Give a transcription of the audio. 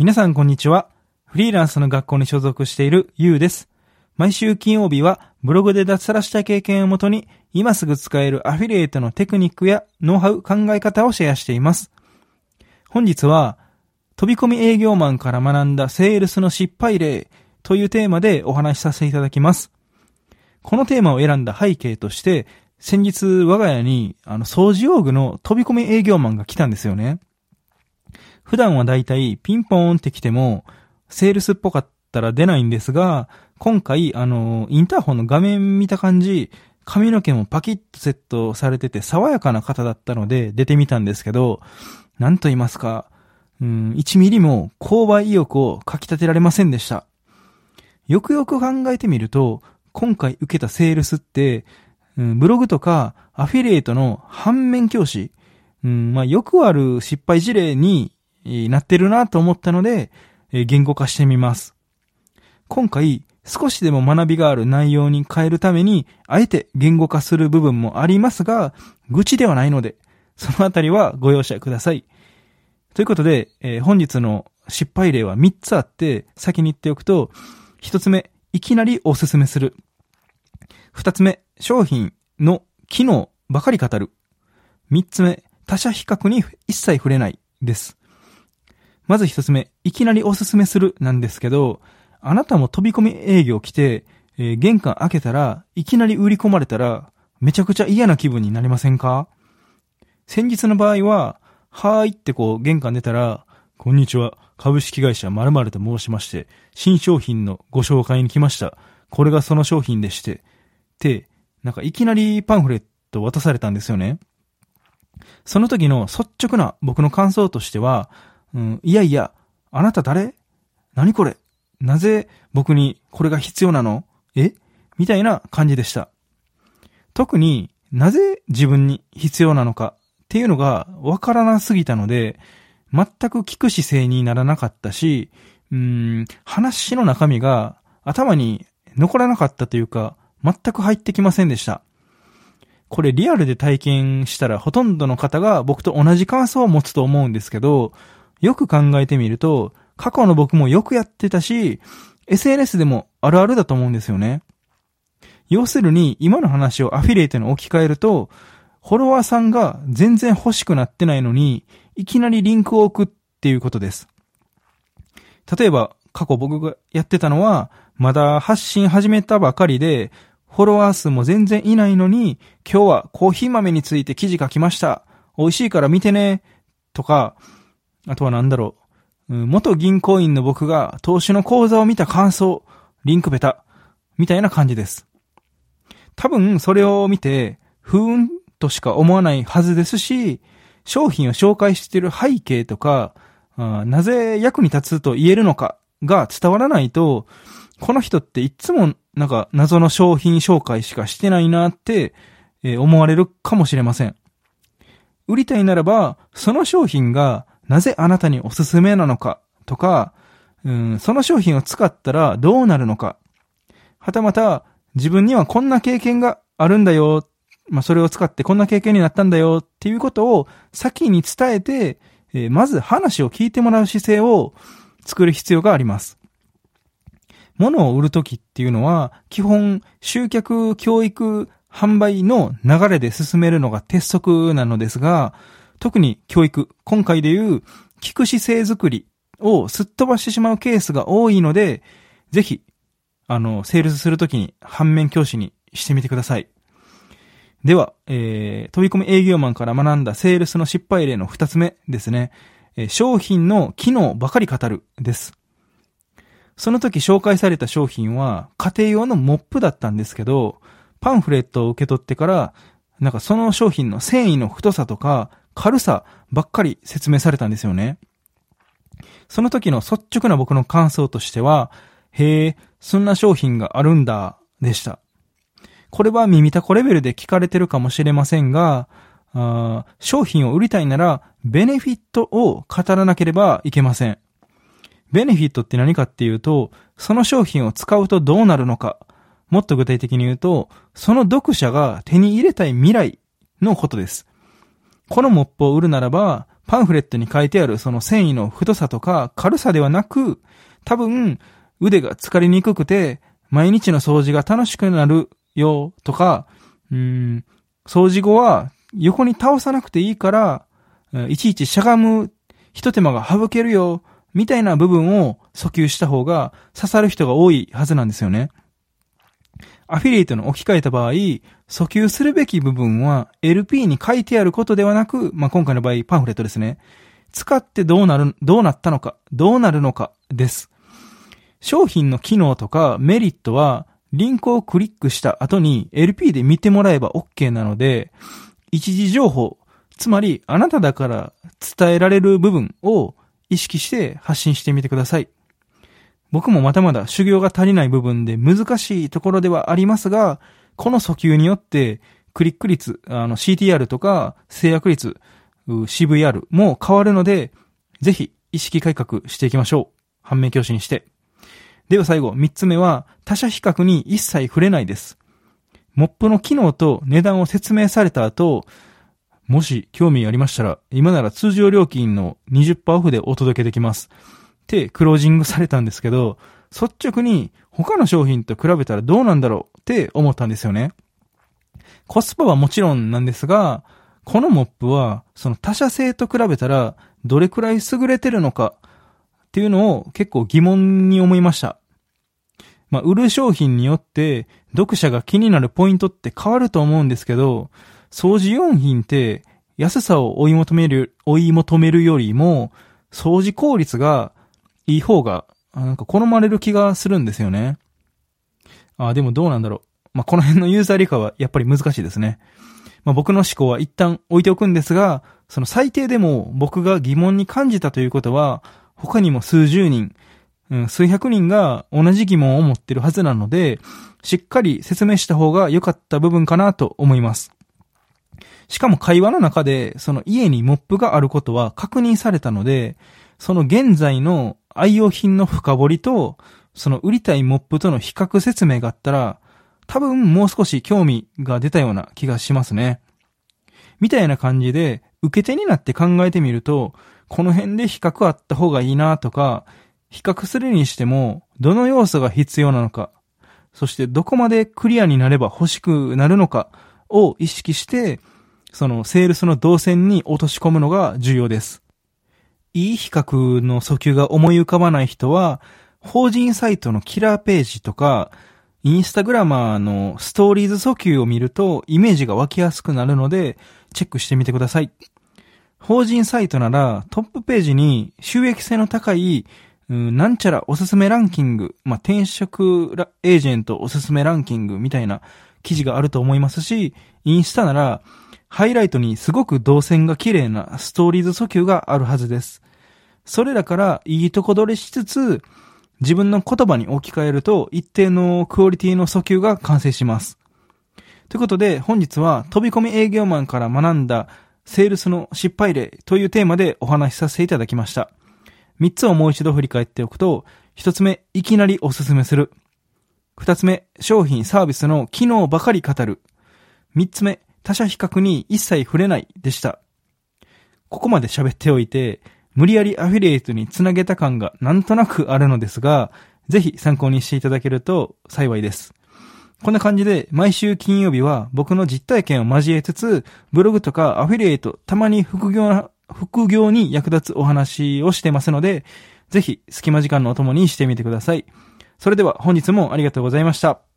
皆さんこんにちは。フリーランスの学校に所属しているゆうです。毎週金曜日はブログで脱サラした経験をもとに今すぐ使えるアフィリエイトのテクニックやノウハウ考え方をシェアしています。本日は飛び込み営業マンから学んだセールスの失敗例というテーマでお話しさせていただきます。このテーマを選んだ背景として先日我が家にあの掃除用具の飛び込み営業マンが来たんですよね。普段はだいたいピンポーンって来ても、セールスっぽかったら出ないんですが、今回、あの、インターホンの画面見た感じ、髪の毛もパキッとセットされてて爽やかな方だったので出てみたんですけど、なんと言いますか、うん、1ミリも購買意欲をかき立てられませんでした。よくよく考えてみると、今回受けたセールスって、うん、ブログとかアフィリエイトの反面教師、うん、まあ、よくある失敗事例になってるなと思ったので、言語化してみます。今回、少しでも学びがある内容に変えるために、あえて言語化する部分もありますが、愚痴ではないので、そのあたりはご容赦ください。ということで、えー本日の失敗例は3つあって、先に言っておくと、1つ目、いきなりおすすめする。2つ目、商品の機能ばかり語る。3つ目、他社比較に一切触れないです。まず一つ目、いきなりおすすめするなんですけど、あなたも飛び込み営業来て、えー玄関開けたら、いきなり売り込まれたら、めちゃくちゃ嫌な気分になりませんか？先日の場合は、はーいってこう玄関出たら、こんにちは、株式会社〇〇と申しまして、新商品のご紹介に来ました。これがその商品でして、って、なんかいきなりパンフレット渡されたんですよね。その時の率直な僕の感想としては、うん、いやいや、あなた誰？何これ？なぜ僕にこれが必要なの？え？みたいな感じでした。特になぜ自分に必要なのか？っていうのがわからなすぎたので、全く聞く姿勢にならなかったし、うん、話の中身が頭に残らなかったというか、全く入ってきませんでした。これリアルで体験したらほとんどの方が僕と同じ感想を持つと思うんですけど、よく考えてみると、過去の僕もよくやってたし、SNS でもあるあるだと思うんですよね。要するに、今の話をアフィリエイトに置き換えると、フォロワーさんが全然欲しくなってないのに、いきなりリンクを置くっていうことです。例えば、過去僕がやってたのは、まだ発信始めたばかりで、フォロワー数も全然いないのに、今日はコーヒー豆について記事書きました。美味しいから見てね。とか、あとはなんだろう。うん元銀行員の僕が投資の講座を見た感想、リンクベタ、みたいな感じです。多分それを見て、ふーんとしか思わないはずですし、商品を紹介している背景とか、あなぜ役に立つと言えるのかが伝わらないと、この人っていつもなんか謎の商品紹介しかしてないなって、え思われるかもしれません。売りたいならば、その商品がなぜあなたにおすすめなのか？とか、うん、その商品を使ったらどうなるのか？はたまた、自分にはこんな経験があるんだよ。まあ、それを使ってこんな経験になったんだよっていうことを先に伝えて、えーまず話を聞いてもらう姿勢を作る必要があります。物を売るときっていうのは、基本、集客、教育、販売の流れで進めるのが鉄則なのですが、特に教育、今回でいう、聞く姿勢づくりをすっ飛ばしてしまうケースが多いので、ぜひ、あの、セールスするときに反面教師にしてみてください。では、えー、飛び込み営業マンから学んだセールスの失敗例の二つ目ですね。えー商品の機能ばかり語るです。その時紹介された商品は家庭用のモップだったんですけど、パンフレットを受け取ってから、なんかその商品の繊維の太さとか軽さばっかり説明されたんですよね。その時の率直な僕の感想としては、へえ、そんな商品があるんだ、でした。これは耳たこレベルで聞かれてるかもしれませんが、あ商品を売りたいなら、ベネフィットを語らなければいけません。ベネフィットって何かっていうと、その商品を使うとどうなるのか。もっと具体的に言うと、その読者が手に入れたい未来のことです。このモップを売るならば、パンフレットに書いてあるその繊維の太さとか軽さではなく、多分腕が疲れにくくて、毎日の掃除が楽しくなるよとか、うん、掃除後は横に倒さなくていいから、いちいちしゃがむ一手間が省けるよ、みたいな部分を訴求した方が刺さる人が多いはずなんですよね。アフィリエイトの置き換えた場合、訴求するべき部分は LP に書いてあることではなく、まあ、今回の場合パンフレットですね。使ってどうなる、どうなったのか、どうなるのかです。商品の機能とかメリットはリンクをクリックした後に LP で見てもらえば OK なので、一時情報、つまりあなただから伝えられる部分を意識して発信してみてください。僕もまだまだ修行が足りない部分で難しいところではありますが、この訴求によってクリック率、あの CTR とか制約率、CVR も変わるので、ぜひ意識改革していきましょう。反面教師にして。では最後、三つ目は他社比較に一切触れないです。モップの機能と値段を説明された後、もし興味ありましたら、今なら通常料金の20%オフでお届けできます。てクロージングされたんですけど、率直に他の商品と比べたらどうなんだろうって思ったんですよね。コスパはもちろんなんですが、このモップはその他社製と比べたらどれくらい優れてるのかっていうのを結構疑問に思いました。まあ、売る商品によって読者が気になるポイントって変わると思うんですけど、掃除用品って安さを追い求める、追い求めるよりも、掃除効率がいい方が、なんか好まれる気がするんですよね。あ、でもどうなんだろう。まあ、この辺のユーザー理解はやっぱり難しいですね。まあ、僕の思考は一旦置いておくんですが、その最低でも僕が疑問に感じたということは、他にも数十人、うん、数百人が同じ疑問を持ってるはずなので、しっかり説明した方が良かった部分かなと思います。しかも会話の中で、その家にモップがあることは確認されたので、その現在の愛用品の深掘りと、その売りたいモップとの比較説明があったら、多分もう少し興味が出たような気がしますね。みたいな感じで、受け手になって考えてみると、この辺で比較あった方がいいなとか、比較するにしても、どの要素が必要なのか、そしてどこまでクリアになれば欲しくなるのかを意識して、そのセールスの動線に落とし込むのが重要です。いい比較の訴求が思い浮かばない人は、法人サイトのキラーページとか、インスタグラマーのストーリーズ訴求を見るとイメージが湧きやすくなるので、チェックしてみてください。法人サイトならトップページに収益性の高い、なんちゃらおすすめランキング、まあ、転職エージェントおすすめランキングみたいな記事があると思いますし、インスタならハイライトにすごく動線が綺麗なストーリーズ訴求があるはずです。それらからいいとこ取りしつつ、自分の言葉に置き換えると一定のクオリティの訴求が完成します。ということで本日は飛び込み営業マンから学んだセールスの失敗例というテーマでお話しさせていただきました。三つをもう一度振り返っておくと、一つ目、いきなりおすすめする。二つ目、商品サービスの機能ばかり語る。三つ目、他者比較に一切触れないでした。ここまで喋っておいて、無理やりアフィリエイトにつなげた感がなんとなくあるのですが、ぜひ参考にしていただけると幸いです。こんな感じで毎週金曜日は僕の実体験を交えつつ、ブログとかアフィリエイト、たまに副業副業に役立つお話をしてますので、ぜひ隙間時間のお供にしてみてください。それでは本日もありがとうございました。